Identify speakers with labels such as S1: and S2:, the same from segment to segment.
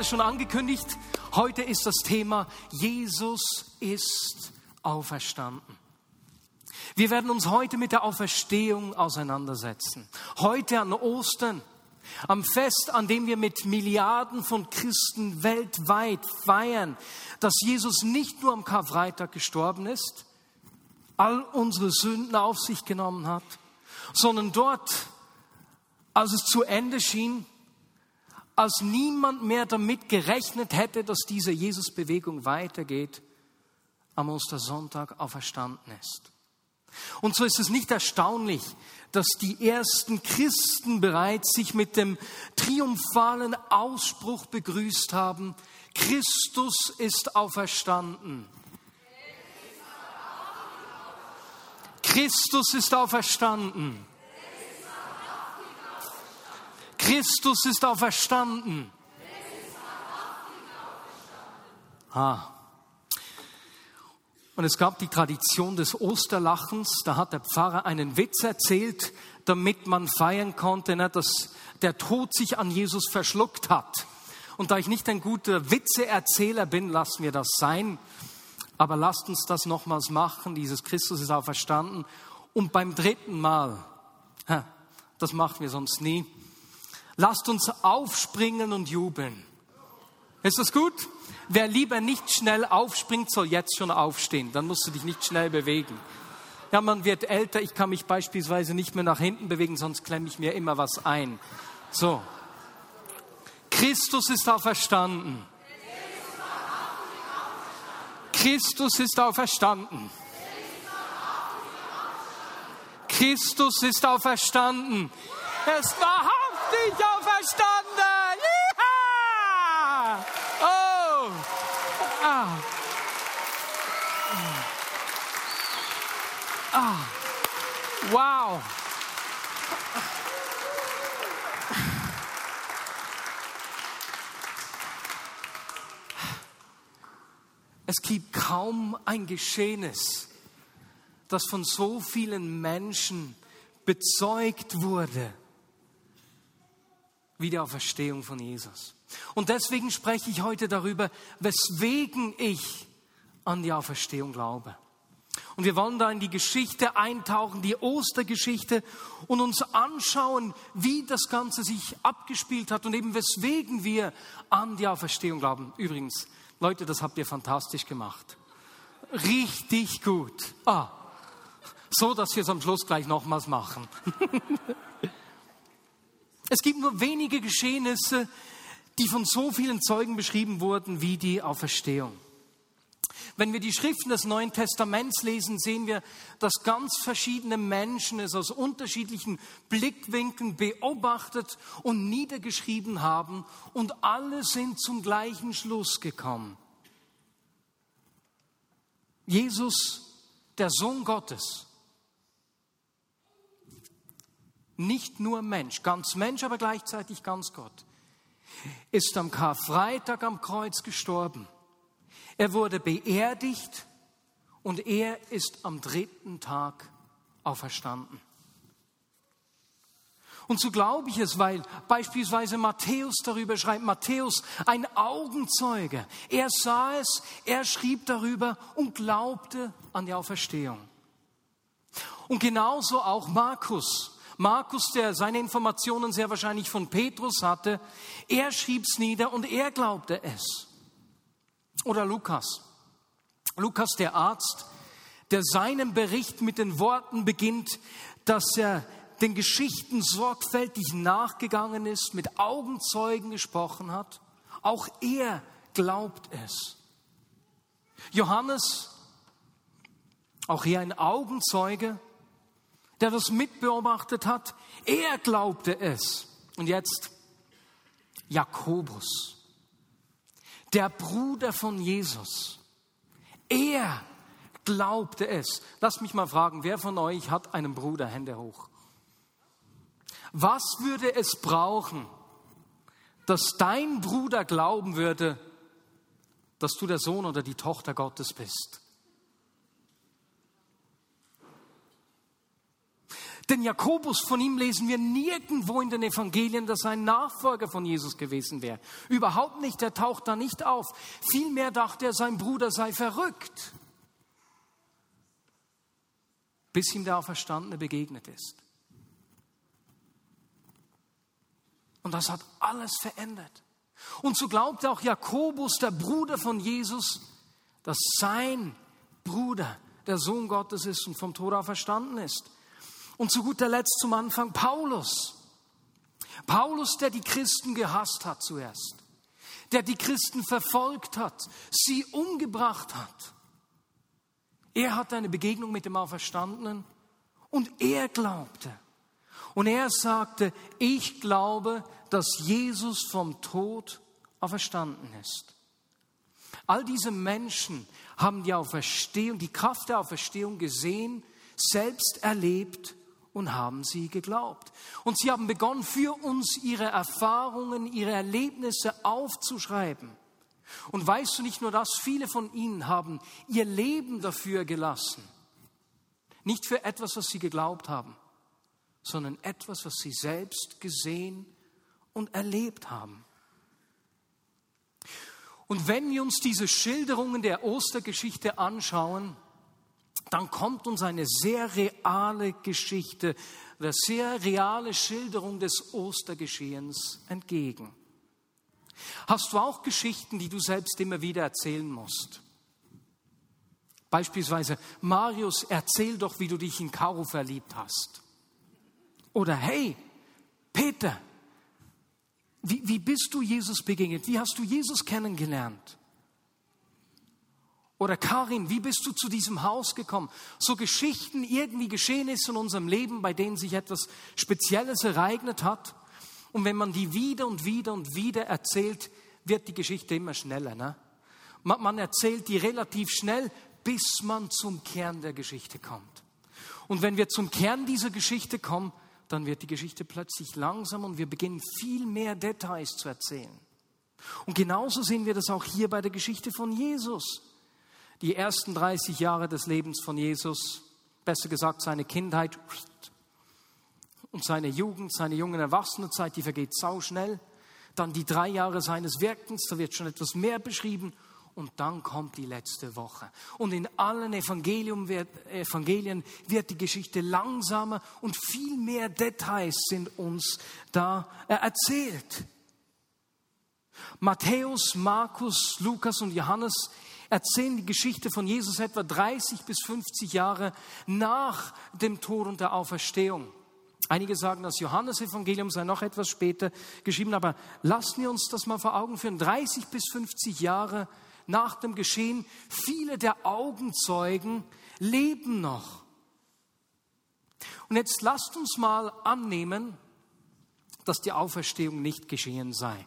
S1: Caro hat es schon angekündigt. Heute ist das Thema Jesus ist auferstanden. Wir werden uns heute mit der Auferstehung auseinandersetzen. Heute an Ostern, am Fest, an dem wir mit Milliarden von Christen weltweit feiern, dass Jesus nicht nur am Karfreitag gestorben ist, all unsere Sünden auf sich genommen hat, sondern dort, als es zu Ende schien, als niemand mehr damit gerechnet hätte, dass diese Jesus-Bewegung weitergeht, am Ostersonntag auferstanden ist. Und so ist es nicht erstaunlich, dass die ersten Christen bereits sich mit dem triumphalen Ausspruch begrüßt haben, Christus ist auferstanden. Christus ist auferstanden. Christus ist auferstanden. Ah. Und es gab die Tradition des Osterlachens. Da hat der Pfarrer einen Witz erzählt, damit man feiern konnte, ne, dass der Tod sich an Jesus verschluckt hat. Und da ich nicht ein guter Witzeerzähler bin, lassen wir das sein. Aber lasst uns das nochmals machen. Dieses Christus ist auferstanden. Und beim dritten Mal, das machen wir sonst nie, Lasst uns aufspringen und jubeln. Ist das gut? Wer lieber nicht schnell aufspringt, soll jetzt schon aufstehen. Dann musst du dich nicht schnell bewegen. Ja, man wird älter. Ich kann mich beispielsweise nicht mehr nach hinten bewegen, sonst klemme ich mir immer was ein. So. Christus ist auferstanden. Christus ist auferstanden. Christus ist auferstanden. Es war dich auferstanden! Ja! Oh! Ah. Ah. Wow! Es gibt kaum ein Geschehnis, das von so vielen Menschen bezeugt wurde wie die Auferstehung von Jesus. Und deswegen spreche ich heute darüber, weswegen ich an die Auferstehung glaube. Und wir wollen da in die Geschichte eintauchen, die Ostergeschichte und uns anschauen, wie das Ganze sich abgespielt hat und eben weswegen wir an die Auferstehung glauben. Übrigens, Leute, das habt ihr fantastisch gemacht. Richtig gut. Ah, so, dass wir es am Schluss gleich nochmals machen. Es gibt nur wenige Geschehnisse, die von so vielen Zeugen beschrieben wurden wie die Auferstehung. Wenn wir die Schriften des Neuen Testaments lesen, sehen wir, dass ganz verschiedene Menschen es aus unterschiedlichen Blickwinkeln beobachtet und niedergeschrieben haben und alle sind zum gleichen Schluss gekommen. Jesus, der Sohn Gottes, nicht nur Mensch, ganz Mensch, aber gleichzeitig ganz Gott, ist am Karfreitag am Kreuz gestorben. Er wurde beerdigt und er ist am dritten Tag auferstanden. Und so glaube ich es, weil beispielsweise Matthäus darüber schreibt, Matthäus, ein Augenzeuge, er sah es, er schrieb darüber und glaubte an die Auferstehung. Und genauso auch Markus. Markus, der seine Informationen sehr wahrscheinlich von Petrus hatte, er schrieb es nieder und er glaubte es. Oder Lukas. Lukas, der Arzt, der seinen Bericht mit den Worten beginnt, dass er den Geschichten sorgfältig nachgegangen ist, mit Augenzeugen gesprochen hat. Auch er glaubt es. Johannes, auch hier ein Augenzeuge, der das mitbeobachtet hat, er glaubte es. Und jetzt Jakobus, der Bruder von Jesus, er glaubte es. Lass mich mal fragen, wer von euch hat einen Bruder? Hände hoch. Was würde es brauchen, dass dein Bruder glauben würde, dass du der Sohn oder die Tochter Gottes bist? Denn Jakobus, von ihm lesen wir nirgendwo in den Evangelien, dass er ein Nachfolger von Jesus gewesen wäre. Überhaupt nicht, er taucht da nicht auf. Vielmehr dachte er, sein Bruder sei verrückt, bis ihm der Auferstandene begegnet ist. Und das hat alles verändert. Und so glaubte auch Jakobus, der Bruder von Jesus, dass sein Bruder der Sohn Gottes ist und vom Tod auferstanden ist. Und zu guter Letzt zum Anfang Paulus. Paulus, der die Christen gehasst hat zuerst, der die Christen verfolgt hat, sie umgebracht hat. Er hatte eine Begegnung mit dem Auferstandenen und er glaubte. Und er sagte, ich glaube, dass Jesus vom Tod auferstanden ist. All diese Menschen haben die Auferstehung, die Kraft der Auferstehung gesehen, selbst erlebt und haben sie geglaubt. Und sie haben begonnen, für uns ihre Erfahrungen, ihre Erlebnisse aufzuschreiben. Und weißt du nicht nur das, viele von ihnen haben ihr Leben dafür gelassen. Nicht für etwas, was sie geglaubt haben, sondern etwas, was sie selbst gesehen und erlebt haben. Und wenn wir uns diese Schilderungen der Ostergeschichte anschauen, dann kommt uns eine sehr reale Geschichte, eine sehr reale Schilderung des Ostergeschehens entgegen. Hast du auch Geschichten, die du selbst immer wieder erzählen musst? Beispielsweise, Marius, erzähl doch, wie du dich in Caro verliebt hast. Oder hey, Peter, wie, wie bist du Jesus begegnet? Wie hast du Jesus kennengelernt? Oder Karin, wie bist du zu diesem Haus gekommen? So Geschichten, irgendwie Geschehnisse in unserem Leben, bei denen sich etwas Spezielles ereignet hat. Und wenn man die wieder und wieder und wieder erzählt, wird die Geschichte immer schneller. Ne? Man, man erzählt die relativ schnell, bis man zum Kern der Geschichte kommt. Und wenn wir zum Kern dieser Geschichte kommen, dann wird die Geschichte plötzlich langsam und wir beginnen viel mehr Details zu erzählen. Und genauso sehen wir das auch hier bei der Geschichte von Jesus die ersten 30 Jahre des Lebens von Jesus, besser gesagt seine Kindheit und seine Jugend, seine jungen Erwachsenenzeit, die vergeht sauschnell. Dann die drei Jahre seines Wirkens, da wird schon etwas mehr beschrieben. Und dann kommt die letzte Woche. Und in allen Evangelium wird, Evangelien wird die Geschichte langsamer und viel mehr Details sind uns da erzählt. Matthäus, Markus, Lukas und Johannes erzählen die Geschichte von Jesus etwa 30 bis 50 Jahre nach dem Tod und der Auferstehung. Einige sagen, das Johannesevangelium sei noch etwas später geschrieben, aber lassen wir uns das mal vor Augen führen. 30 bis 50 Jahre nach dem Geschehen, viele der Augenzeugen leben noch. Und jetzt lasst uns mal annehmen, dass die Auferstehung nicht geschehen sei.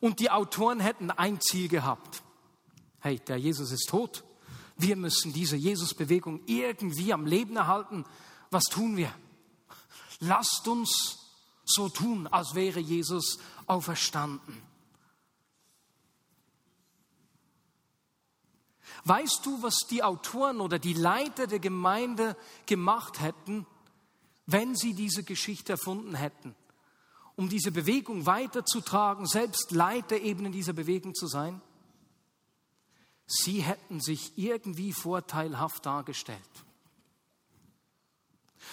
S1: Und die Autoren hätten ein Ziel gehabt hey, der Jesus ist tot. Wir müssen diese Jesus-Bewegung irgendwie am Leben erhalten. Was tun wir? Lasst uns so tun, als wäre Jesus auferstanden. Weißt du, was die Autoren oder die Leiter der Gemeinde gemacht hätten, wenn sie diese Geschichte erfunden hätten, um diese Bewegung weiterzutragen, selbst Leiter eben in dieser Bewegung zu sein? Sie hätten sich irgendwie vorteilhaft dargestellt.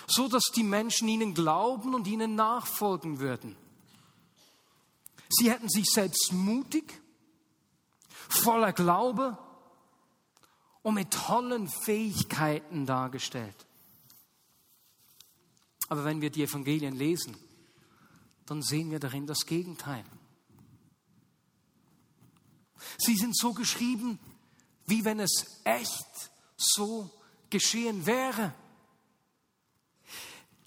S1: So dass die Menschen ihnen glauben und ihnen nachfolgen würden. Sie hätten sich selbst mutig, voller Glaube und mit tollen Fähigkeiten dargestellt. Aber wenn wir die Evangelien lesen, dann sehen wir darin das Gegenteil. Sie sind so geschrieben, wie wenn es echt so geschehen wäre.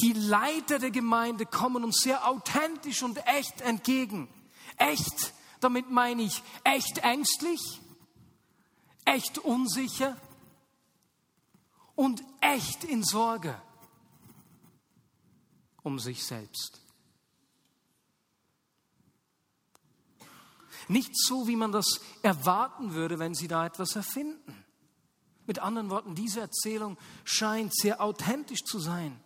S1: Die Leiter der Gemeinde kommen uns sehr authentisch und echt entgegen. Echt Damit meine ich echt ängstlich, echt unsicher und echt in Sorge um sich selbst. Nicht so, wie man das erwarten würde, wenn sie da etwas erfinden. Mit anderen Worten, diese Erzählung scheint sehr authentisch zu sein.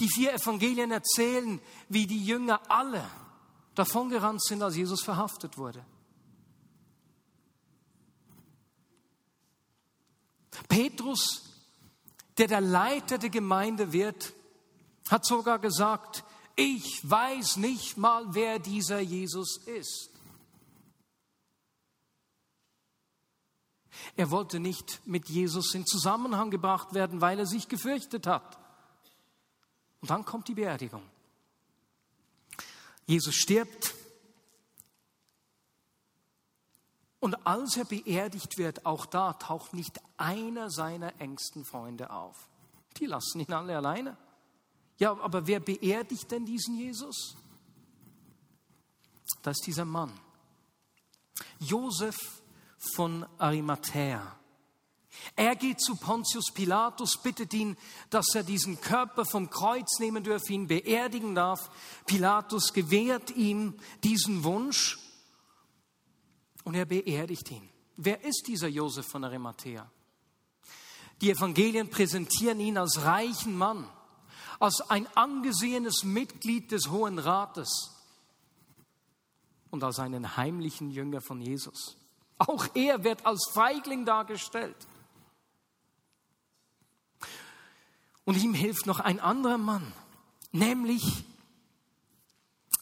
S1: Die vier Evangelien erzählen, wie die Jünger alle davongerannt sind, als Jesus verhaftet wurde. Petrus, der der Leiter der Gemeinde wird, hat sogar gesagt, ich weiß nicht mal, wer dieser Jesus ist. Er wollte nicht mit Jesus in Zusammenhang gebracht werden, weil er sich gefürchtet hat. Und dann kommt die Beerdigung. Jesus stirbt. Und als er beerdigt wird, auch da taucht nicht einer seiner engsten Freunde auf. Die lassen ihn alle alleine. Ja, aber wer beerdigt denn diesen Jesus? Das ist dieser Mann. Josef von Arimathea. Er geht zu Pontius Pilatus, bittet ihn, dass er diesen Körper vom Kreuz nehmen dürfe, ihn beerdigen darf. Pilatus gewährt ihm diesen Wunsch und er beerdigt ihn. Wer ist dieser Josef von Arimathea? Die Evangelien präsentieren ihn als reichen Mann, als ein angesehenes Mitglied des Hohen Rates und als einen heimlichen Jünger von Jesus. Auch er wird als Feigling dargestellt. Und ihm hilft noch ein anderer Mann, nämlich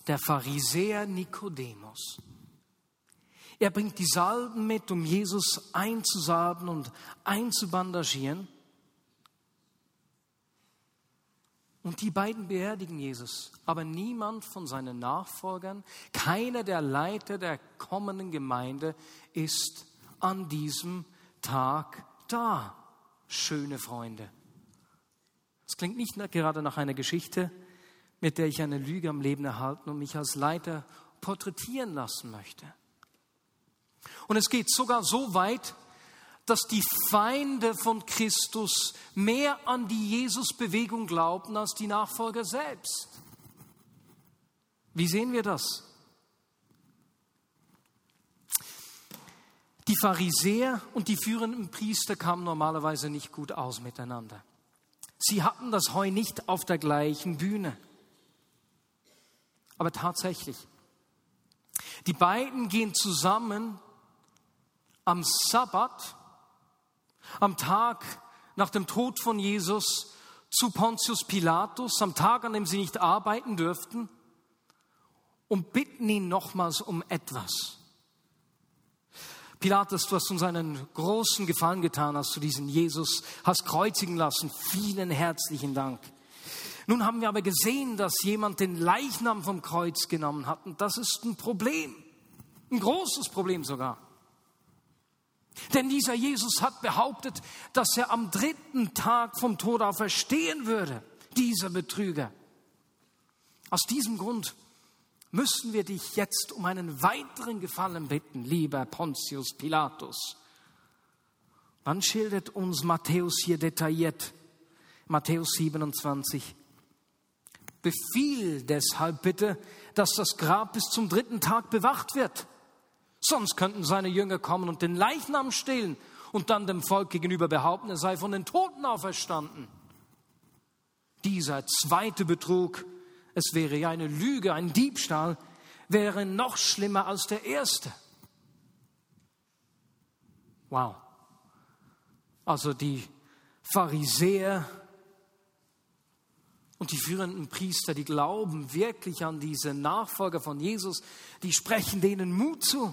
S1: der Pharisäer Nikodemus. Er bringt die Salben mit, um Jesus einzusalben und einzubandagieren. Und die beiden beerdigen Jesus. Aber niemand von seinen Nachfolgern, keiner der Leiter der kommenden Gemeinde ist an diesem Tag da. Schöne Freunde. Es klingt nicht gerade nach einer Geschichte, mit der ich eine Lüge am Leben erhalten und mich als Leiter porträtieren lassen möchte. Und es geht sogar so weit, dass die Feinde von Christus mehr an die Jesus-Bewegung glaubten als die Nachfolger selbst. Wie sehen wir das? Die Pharisäer und die führenden Priester kamen normalerweise nicht gut aus miteinander. Sie hatten das Heu nicht auf der gleichen Bühne. Aber tatsächlich, die beiden gehen zusammen am Sabbat am Tag nach dem Tod von Jesus zu Pontius Pilatus, am Tag, an dem sie nicht arbeiten dürften, und bitten ihn nochmals um etwas. Pilatus, du hast uns einen großen Gefallen getan, hast du diesen Jesus hast kreuzigen lassen. Vielen herzlichen Dank. Nun haben wir aber gesehen, dass jemand den Leichnam vom Kreuz genommen hat. Und das ist ein Problem. Ein großes Problem sogar. Denn dieser Jesus hat behauptet, dass er am dritten Tag vom Tod auferstehen würde, dieser Betrüger. Aus diesem Grund müssen wir dich jetzt um einen weiteren Gefallen bitten, lieber Pontius Pilatus. Wann schildert uns Matthäus hier detailliert? Matthäus 27. Befiehl deshalb bitte, dass das Grab bis zum dritten Tag bewacht wird. Sonst könnten seine Jünger kommen und den Leichnam stehlen und dann dem Volk gegenüber behaupten, er sei von den Toten auferstanden. Dieser zweite Betrug, es wäre ja eine Lüge, ein Diebstahl, wäre noch schlimmer als der erste. Wow. Also die Pharisäer und die führenden Priester, die glauben wirklich an diese Nachfolger von Jesus, die sprechen denen Mut zu.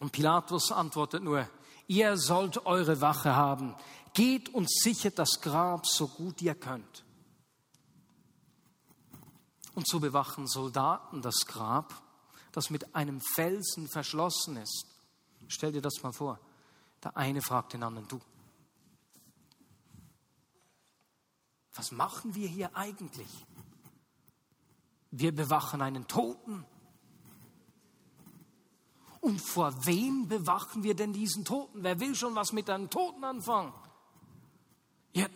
S1: Und Pilatus antwortet nur, ihr sollt eure Wache haben, geht und sichert das Grab so gut ihr könnt. Und so bewachen Soldaten das Grab, das mit einem Felsen verschlossen ist. Stell dir das mal vor. Der eine fragt den anderen, du, was machen wir hier eigentlich? Wir bewachen einen Toten. Und vor wem bewachen wir denn diesen Toten? Wer will schon was mit einem Toten anfangen? Ja,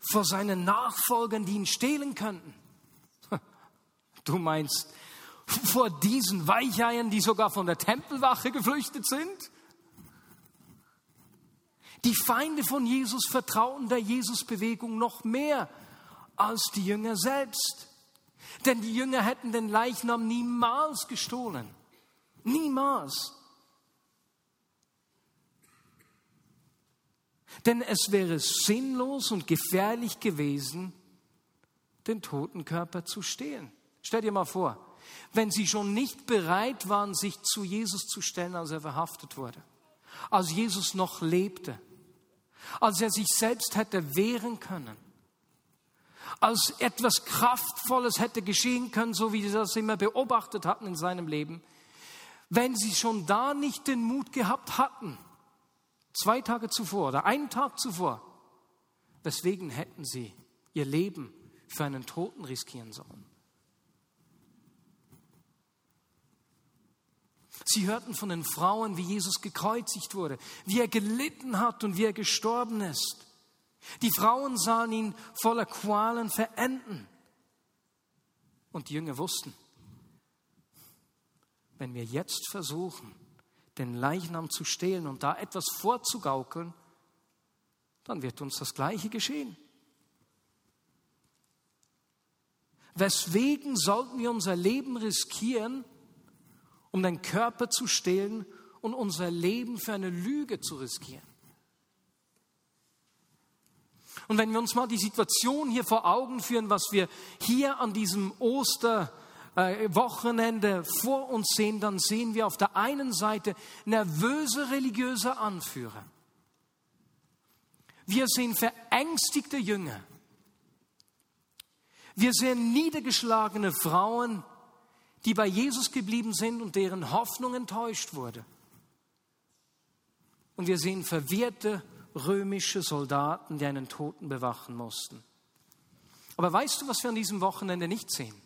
S1: vor seinen Nachfolgern, die ihn stehlen könnten. Du meinst, vor diesen Weicheiern, die sogar von der Tempelwache geflüchtet sind? Die Feinde von Jesus vertrauten der Jesusbewegung noch mehr als die Jünger selbst. Denn die Jünger hätten den Leichnam niemals gestohlen. Niemals. Denn es wäre sinnlos und gefährlich gewesen, den toten Körper zu stehlen. Stell dir mal vor, wenn sie schon nicht bereit waren, sich zu Jesus zu stellen, als er verhaftet wurde, als Jesus noch lebte, als er sich selbst hätte wehren können, als etwas Kraftvolles hätte geschehen können, so wie sie das immer beobachtet hatten in seinem Leben, wenn sie schon da nicht den Mut gehabt hatten, zwei Tage zuvor oder einen Tag zuvor, weswegen hätten sie ihr Leben für einen Toten riskieren sollen? Sie hörten von den Frauen, wie Jesus gekreuzigt wurde, wie er gelitten hat und wie er gestorben ist. Die Frauen sahen ihn voller Qualen verenden. Und die Jünger wussten, wenn wir jetzt versuchen, den Leichnam zu stehlen und da etwas vorzugaukeln, dann wird uns das Gleiche geschehen. Weswegen sollten wir unser Leben riskieren, um den Körper zu stehlen und unser Leben für eine Lüge zu riskieren. Und wenn wir uns mal die Situation hier vor Augen führen, was wir hier an diesem Osterwochenende vor uns sehen, dann sehen wir auf der einen Seite nervöse religiöse Anführer. Wir sehen verängstigte Jünger. Wir sehen niedergeschlagene Frauen, die bei Jesus geblieben sind und deren Hoffnung enttäuscht wurde. Und wir sehen verwirrte römische Soldaten, die einen Toten bewachen mussten. Aber weißt du, was wir an diesem Wochenende nicht sehen?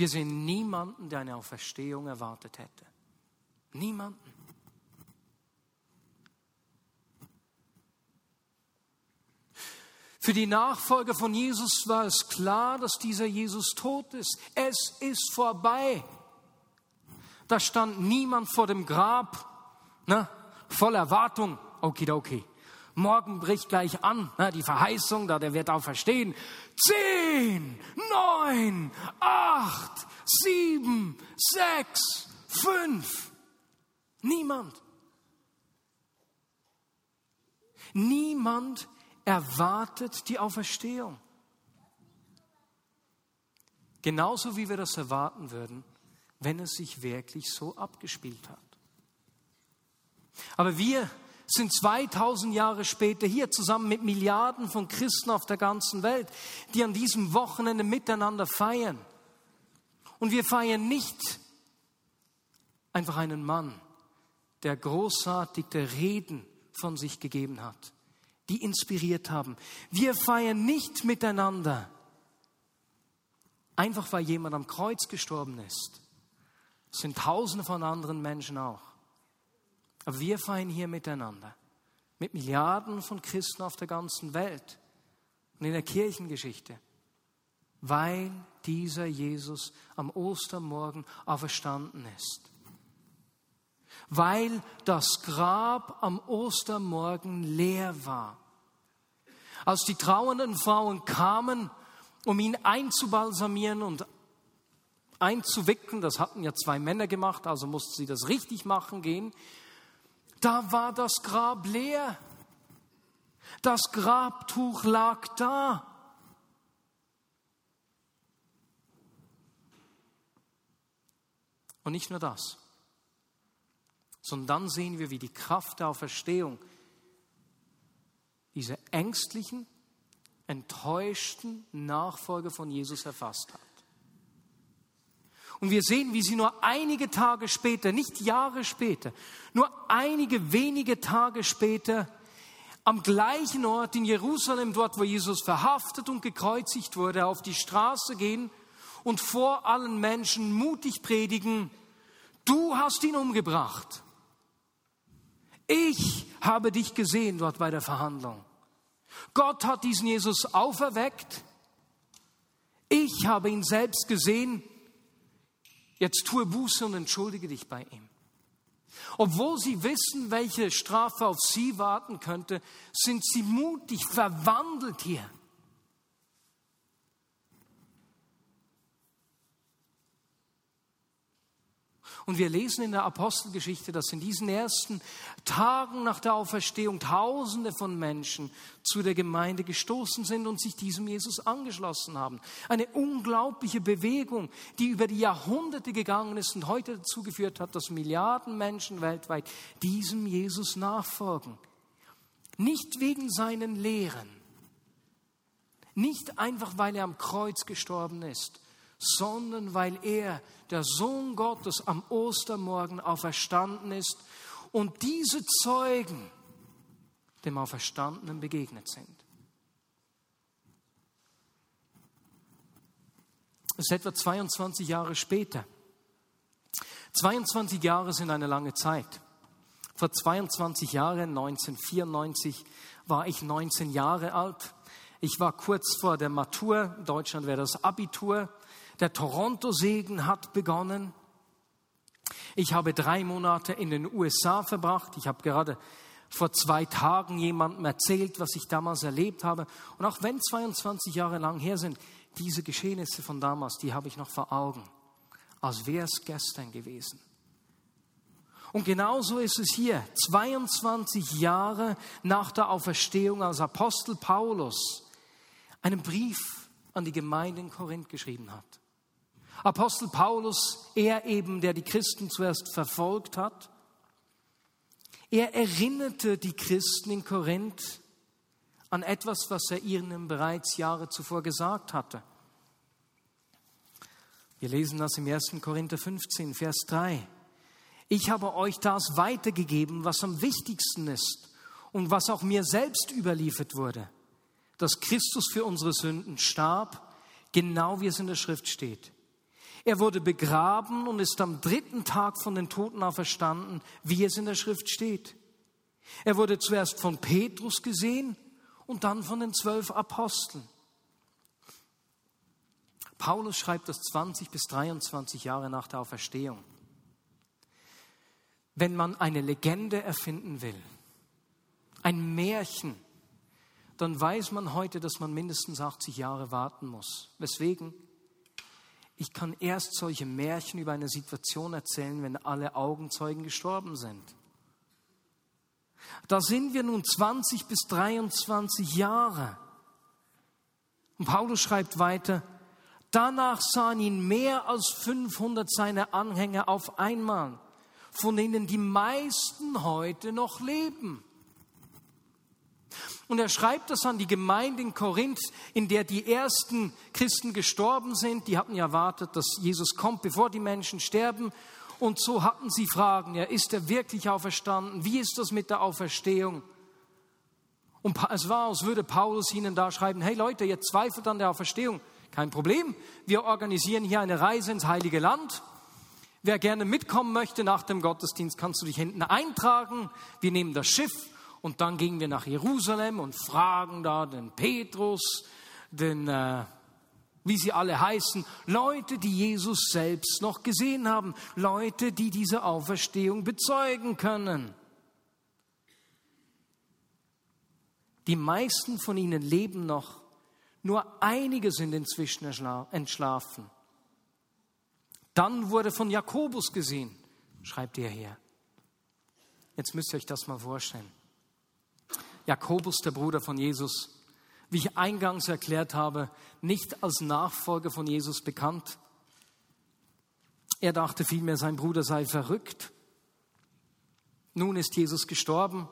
S1: Wir sehen niemanden, der eine Auferstehung erwartet hätte. Niemanden. Für die Nachfolger von Jesus war es klar, dass dieser Jesus tot ist. Es ist vorbei. Da stand niemand vor dem Grab, ne, voll Erwartung. Okidoki. Morgen bricht gleich an, ne, die Verheißung, da der wird auch verstehen. Zehn, neun, acht, sieben, sechs, fünf. Niemand. Niemand erwartet die Auferstehung. Genauso wie wir das erwarten würden, wenn es sich wirklich so abgespielt hat. Aber wir sind 2000 Jahre später hier zusammen mit Milliarden von Christen auf der ganzen Welt, die an diesem Wochenende miteinander feiern. Und wir feiern nicht einfach einen Mann, der großartige Reden von sich gegeben hat die inspiriert haben. Wir feiern nicht miteinander, einfach weil jemand am Kreuz gestorben ist. Es sind tausende von anderen Menschen auch. Aber wir feiern hier miteinander, mit Milliarden von Christen auf der ganzen Welt und in der Kirchengeschichte, weil dieser Jesus am Ostermorgen auferstanden ist. Weil das Grab am Ostermorgen leer war. Als die trauernden Frauen kamen, um ihn einzubalsamieren und einzuwickeln, das hatten ja zwei Männer gemacht, also mussten sie das richtig machen gehen, da war das Grab leer. Das Grabtuch lag da. Und nicht nur das, sondern dann sehen wir, wie die Kraft der Auferstehung diese ängstlichen, enttäuschten Nachfolger von Jesus erfasst hat. Und wir sehen, wie sie nur einige Tage später, nicht Jahre später, nur einige wenige Tage später am gleichen Ort in Jerusalem, dort wo Jesus verhaftet und gekreuzigt wurde, auf die Straße gehen und vor allen Menschen mutig predigen, du hast ihn umgebracht. Ich habe dich gesehen dort bei der Verhandlung. Gott hat diesen Jesus auferweckt. Ich habe ihn selbst gesehen. Jetzt tue Buße und entschuldige dich bei ihm. Obwohl sie wissen, welche Strafe auf sie warten könnte, sind sie mutig, verwandelt hier. Und wir lesen in der Apostelgeschichte, dass in diesen ersten Tagen nach der Auferstehung Tausende von Menschen zu der Gemeinde gestoßen sind und sich diesem Jesus angeschlossen haben. Eine unglaubliche Bewegung, die über die Jahrhunderte gegangen ist und heute dazu geführt hat, dass Milliarden Menschen weltweit diesem Jesus nachfolgen. Nicht wegen seinen Lehren, nicht einfach, weil er am Kreuz gestorben ist, sondern weil er, der Sohn Gottes, am Ostermorgen auferstanden ist und diese Zeugen dem Auferstandenen begegnet sind. Das ist etwa 22 Jahre später. 22 Jahre sind eine lange Zeit. Vor 22 Jahren, 1994, war ich 19 Jahre alt. Ich war kurz vor der Matur, in Deutschland wäre das Abitur. Der Toronto-Segen hat begonnen. Ich habe drei Monate in den USA verbracht. Ich habe gerade vor zwei Tagen jemandem erzählt, was ich damals erlebt habe. Und auch wenn 22 Jahre lang her sind, diese Geschehnisse von damals, die habe ich noch vor Augen, als wäre es gestern gewesen. Und genauso ist es hier, 22 Jahre nach der Auferstehung, als Apostel Paulus einen Brief an die Gemeinde in Korinth geschrieben hat. Apostel Paulus, er eben, der die Christen zuerst verfolgt hat, er erinnerte die Christen in Korinth an etwas, was er ihnen bereits Jahre zuvor gesagt hatte. Wir lesen das im 1. Korinther 15, Vers 3. Ich habe euch das weitergegeben, was am wichtigsten ist und was auch mir selbst überliefert wurde, dass Christus für unsere Sünden starb, genau wie es in der Schrift steht. Er wurde begraben und ist am dritten Tag von den Toten auferstanden, wie es in der Schrift steht. Er wurde zuerst von Petrus gesehen und dann von den zwölf Aposteln. Paulus schreibt das 20 bis 23 Jahre nach der Auferstehung. Wenn man eine Legende erfinden will, ein Märchen, dann weiß man heute, dass man mindestens 80 Jahre warten muss. Weswegen? Ich kann erst solche Märchen über eine Situation erzählen, wenn alle Augenzeugen gestorben sind. Da sind wir nun 20 bis 23 Jahre. Und Paulus schreibt weiter, danach sahen ihn mehr als 500 seiner Anhänger auf einmal, von denen die meisten heute noch leben. Und er schreibt das an die Gemeinde in Korinth, in der die ersten Christen gestorben sind. Die hatten ja erwartet, dass Jesus kommt, bevor die Menschen sterben. Und so hatten sie Fragen. Ja, ist er wirklich auferstanden? Wie ist das mit der Auferstehung? Und es war, als würde Paulus ihnen da schreiben, hey Leute, ihr zweifelt an der Auferstehung. Kein Problem. Wir organisieren hier eine Reise ins Heilige Land. Wer gerne mitkommen möchte nach dem Gottesdienst, kannst du dich hinten eintragen. Wir nehmen das Schiff und dann gingen wir nach Jerusalem und fragen da den Petrus, den, äh, wie sie alle heißen, Leute, die Jesus selbst noch gesehen haben, Leute, die diese Auferstehung bezeugen können. Die meisten von ihnen leben noch, nur einige sind inzwischen entschlafen. Dann wurde von Jakobus gesehen, schreibt er hier. Jetzt müsst ihr euch das mal vorstellen. Jakobus, der Bruder von Jesus, wie ich eingangs erklärt habe, nicht als Nachfolger von Jesus bekannt. Er dachte vielmehr, sein Bruder sei verrückt. Nun ist Jesus gestorben.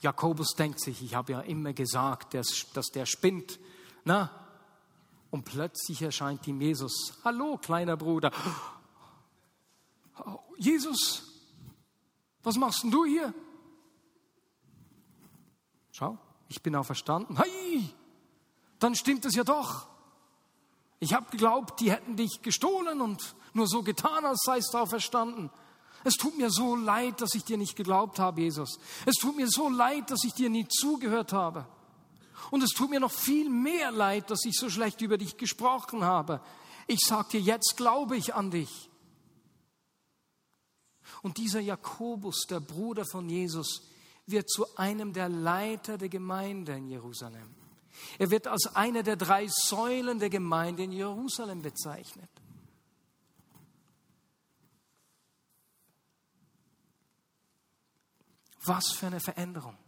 S1: Jakobus denkt sich, ich habe ja immer gesagt, dass der spinnt. Na? Und plötzlich erscheint ihm Jesus. Hallo, kleiner Bruder. Jesus, was machst denn du hier? Schau, ich bin auferstanden. Hey, dann stimmt es ja doch. Ich habe geglaubt, die hätten dich gestohlen und nur so getan, als seist du auferstanden. Es tut mir so leid, dass ich dir nicht geglaubt habe, Jesus. Es tut mir so leid, dass ich dir nie zugehört habe. Und es tut mir noch viel mehr leid, dass ich so schlecht über dich gesprochen habe. Ich sage dir, jetzt glaube ich an dich. Und dieser Jakobus, der Bruder von Jesus, wird zu einem der Leiter der Gemeinde in Jerusalem. Er wird als einer der drei Säulen der Gemeinde in Jerusalem bezeichnet. Was für eine Veränderung.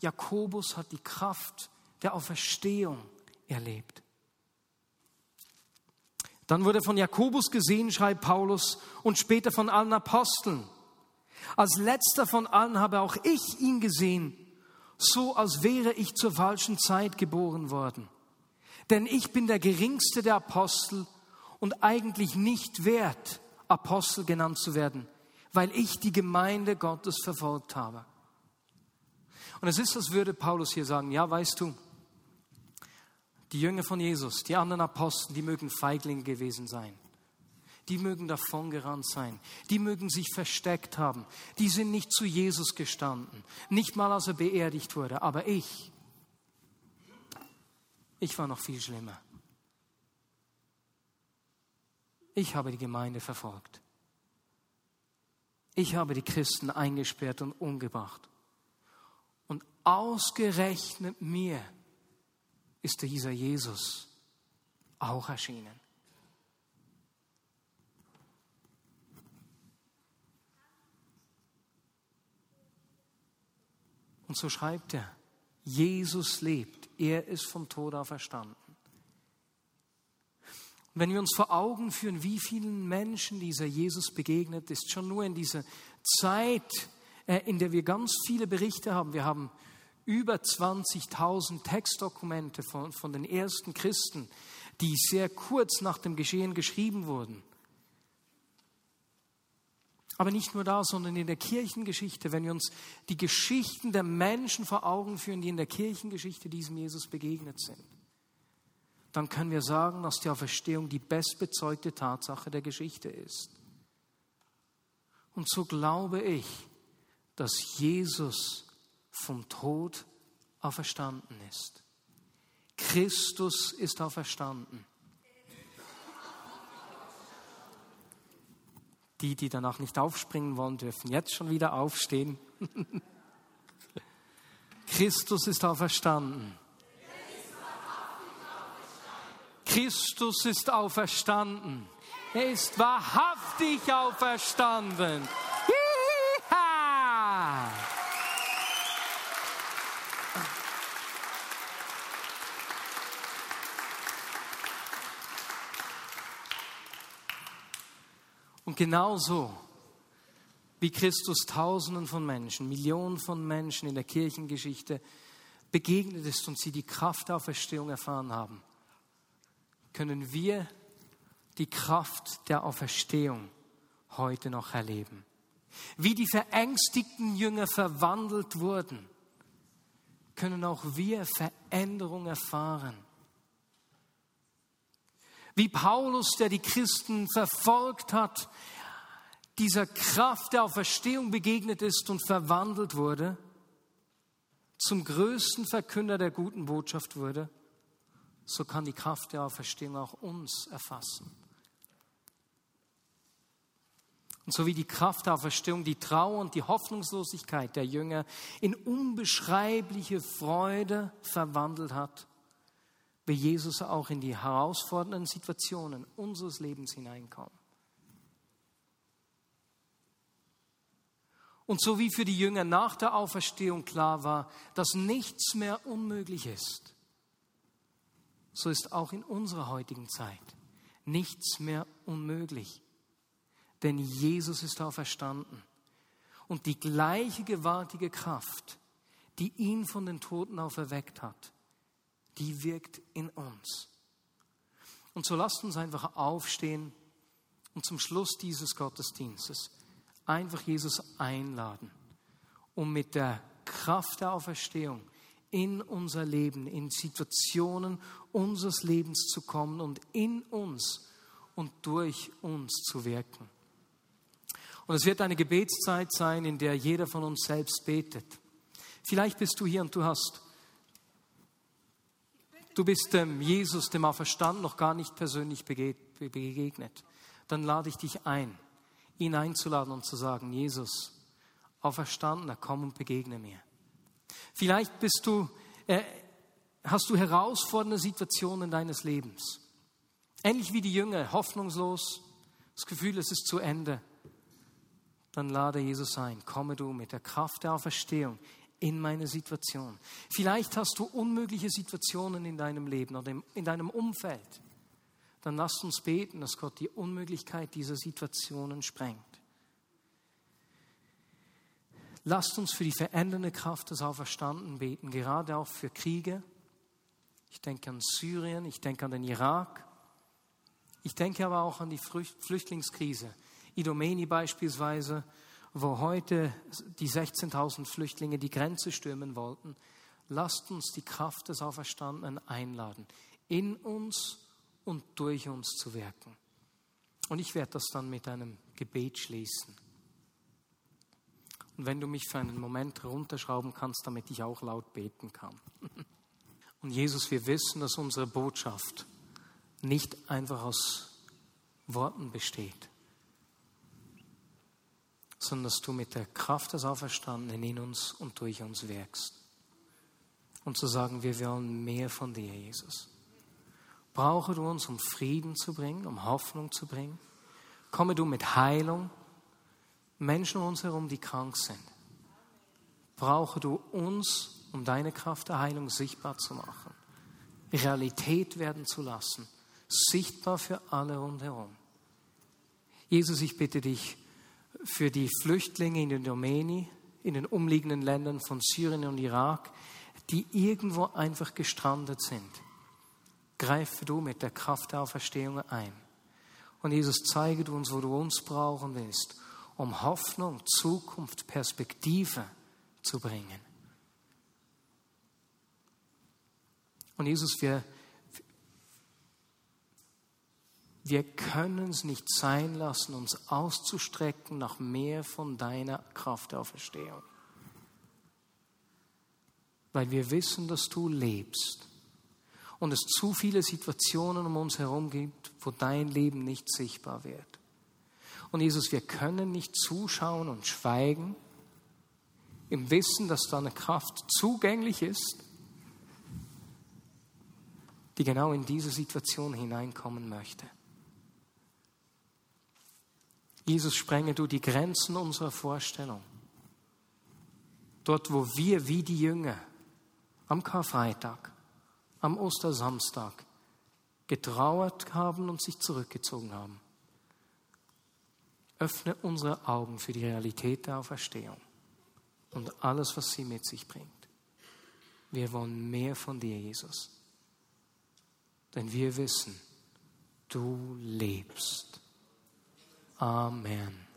S1: Jakobus hat die Kraft der Auferstehung erlebt. Dann wurde von Jakobus gesehen, schreibt Paulus, und später von allen Aposteln. Als letzter von allen habe auch ich ihn gesehen, so als wäre ich zur falschen Zeit geboren worden. Denn ich bin der geringste der Apostel und eigentlich nicht wert, Apostel genannt zu werden, weil ich die Gemeinde Gottes verfolgt habe. Und es ist, als würde Paulus hier sagen, ja, weißt du, die Jünger von Jesus, die anderen Apostel, die mögen Feiglinge gewesen sein. Die mögen davongerannt sein. Die mögen sich versteckt haben. Die sind nicht zu Jesus gestanden. Nicht mal, als er beerdigt wurde. Aber ich, ich war noch viel schlimmer. Ich habe die Gemeinde verfolgt. Ich habe die Christen eingesperrt und umgebracht. Und ausgerechnet mir ist dieser Jesus auch erschienen. Und so schreibt er, Jesus lebt, er ist vom Tod auferstanden. Wenn wir uns vor Augen führen, wie vielen Menschen dieser Jesus begegnet ist, schon nur in dieser Zeit, äh, in der wir ganz viele Berichte haben, wir haben über 20.000 Textdokumente von, von den ersten Christen, die sehr kurz nach dem Geschehen geschrieben wurden. Aber nicht nur da, sondern in der Kirchengeschichte, wenn wir uns die Geschichten der Menschen vor Augen führen, die in der Kirchengeschichte diesem Jesus begegnet sind dann können wir sagen, dass die Auferstehung die bestbezeugte Tatsache der Geschichte ist. Und so glaube ich, dass Jesus vom Tod auferstanden ist. Christus ist auferstanden. Die, die danach nicht aufspringen wollen, dürfen jetzt schon wieder aufstehen. Christus ist auferstanden. Christus ist auferstanden. Er ist wahrhaftig auferstanden. Und genauso wie Christus Tausenden von Menschen, Millionen von Menschen in der Kirchengeschichte begegnet ist und sie die Kraft der Auferstehung erfahren haben, können wir die Kraft der Auferstehung heute noch erleben. Wie die verängstigten Jünger verwandelt wurden, können auch wir Veränderung erfahren. Wie Paulus, der die Christen verfolgt hat, dieser Kraft der Auferstehung begegnet ist und verwandelt wurde, zum größten Verkünder der guten Botschaft wurde, so kann die Kraft der Auferstehung auch uns erfassen. Und so wie die Kraft der Auferstehung die Trauer und die Hoffnungslosigkeit der Jünger in unbeschreibliche Freude verwandelt hat, will Jesus auch in die herausfordernden Situationen unseres Lebens hineinkommen. Und so wie für die Jünger nach der Auferstehung klar war, dass nichts mehr unmöglich ist, so ist auch in unserer heutigen Zeit nichts mehr unmöglich. Denn Jesus ist auferstanden. Und die gleiche gewaltige Kraft, die ihn von den Toten auferweckt hat, die wirkt in uns. Und so lasst uns einfach aufstehen und zum Schluss dieses Gottesdienstes einfach Jesus einladen, um mit der Kraft der Auferstehung in unser Leben, in Situationen unseres Lebens zu kommen und in uns und durch uns zu wirken. Und es wird eine Gebetszeit sein, in der jeder von uns selbst betet. Vielleicht bist du hier und du hast, du bist dem Jesus, dem Auferstand, noch gar nicht persönlich begegnet. Dann lade ich dich ein, ihn einzuladen und zu sagen, Jesus, Auferstandener, komm und begegne mir. Vielleicht bist du, äh, hast du herausfordernde Situationen deines Lebens. Ähnlich wie die Jünger, hoffnungslos, das Gefühl, es ist zu Ende. Dann lade Jesus ein, komme du mit der Kraft der Auferstehung in meine Situation. Vielleicht hast du unmögliche Situationen in deinem Leben oder in deinem Umfeld. Dann lass uns beten, dass Gott die Unmöglichkeit dieser Situationen sprengt. Lasst uns für die verändernde Kraft des Auferstanden beten, gerade auch für Kriege. Ich denke an Syrien, ich denke an den Irak. Ich denke aber auch an die Flüchtlingskrise. Idomeni beispielsweise, wo heute die 16.000 Flüchtlinge die Grenze stürmen wollten. Lasst uns die Kraft des Auferstandenen einladen, in uns und durch uns zu wirken. Und ich werde das dann mit einem Gebet schließen. Und wenn du mich für einen Moment runterschrauben kannst, damit ich auch laut beten kann. Und Jesus, wir wissen, dass unsere Botschaft nicht einfach aus Worten besteht, sondern dass du mit der Kraft des Auferstandenen in uns und durch uns wirkst. Und zu sagen, wir wollen mehr von dir, Jesus. Brauche du uns, um Frieden zu bringen, um Hoffnung zu bringen. Komme du mit Heilung, Menschen um uns herum, die krank sind. Brauche du uns, um deine Kraft der Heilung sichtbar zu machen, Realität werden zu lassen, sichtbar für alle rundherum. Jesus, ich bitte dich für die Flüchtlinge in den Domäni, in den umliegenden Ländern von Syrien und Irak, die irgendwo einfach gestrandet sind. Greife du mit der Kraft der Auferstehung ein. Und Jesus, zeige du uns, wo du uns brauchen willst um Hoffnung, Zukunft, Perspektive zu bringen. Und Jesus, wir, wir können es nicht sein lassen, uns auszustrecken nach mehr von deiner Kraft der Auferstehung. Weil wir wissen, dass du lebst und es zu viele Situationen um uns herum gibt, wo dein Leben nicht sichtbar wird. Und Jesus, wir können nicht zuschauen und schweigen im Wissen, dass da eine Kraft zugänglich ist, die genau in diese Situation hineinkommen möchte. Jesus, sprenge du die Grenzen unserer Vorstellung. Dort, wo wir wie die Jünger am Karfreitag, am Ostersamstag getrauert haben und sich zurückgezogen haben Öffne unsere Augen für die Realität der Auferstehung und alles, was sie mit sich bringt. Wir wollen mehr von dir, Jesus. Denn wir wissen, du lebst. Amen.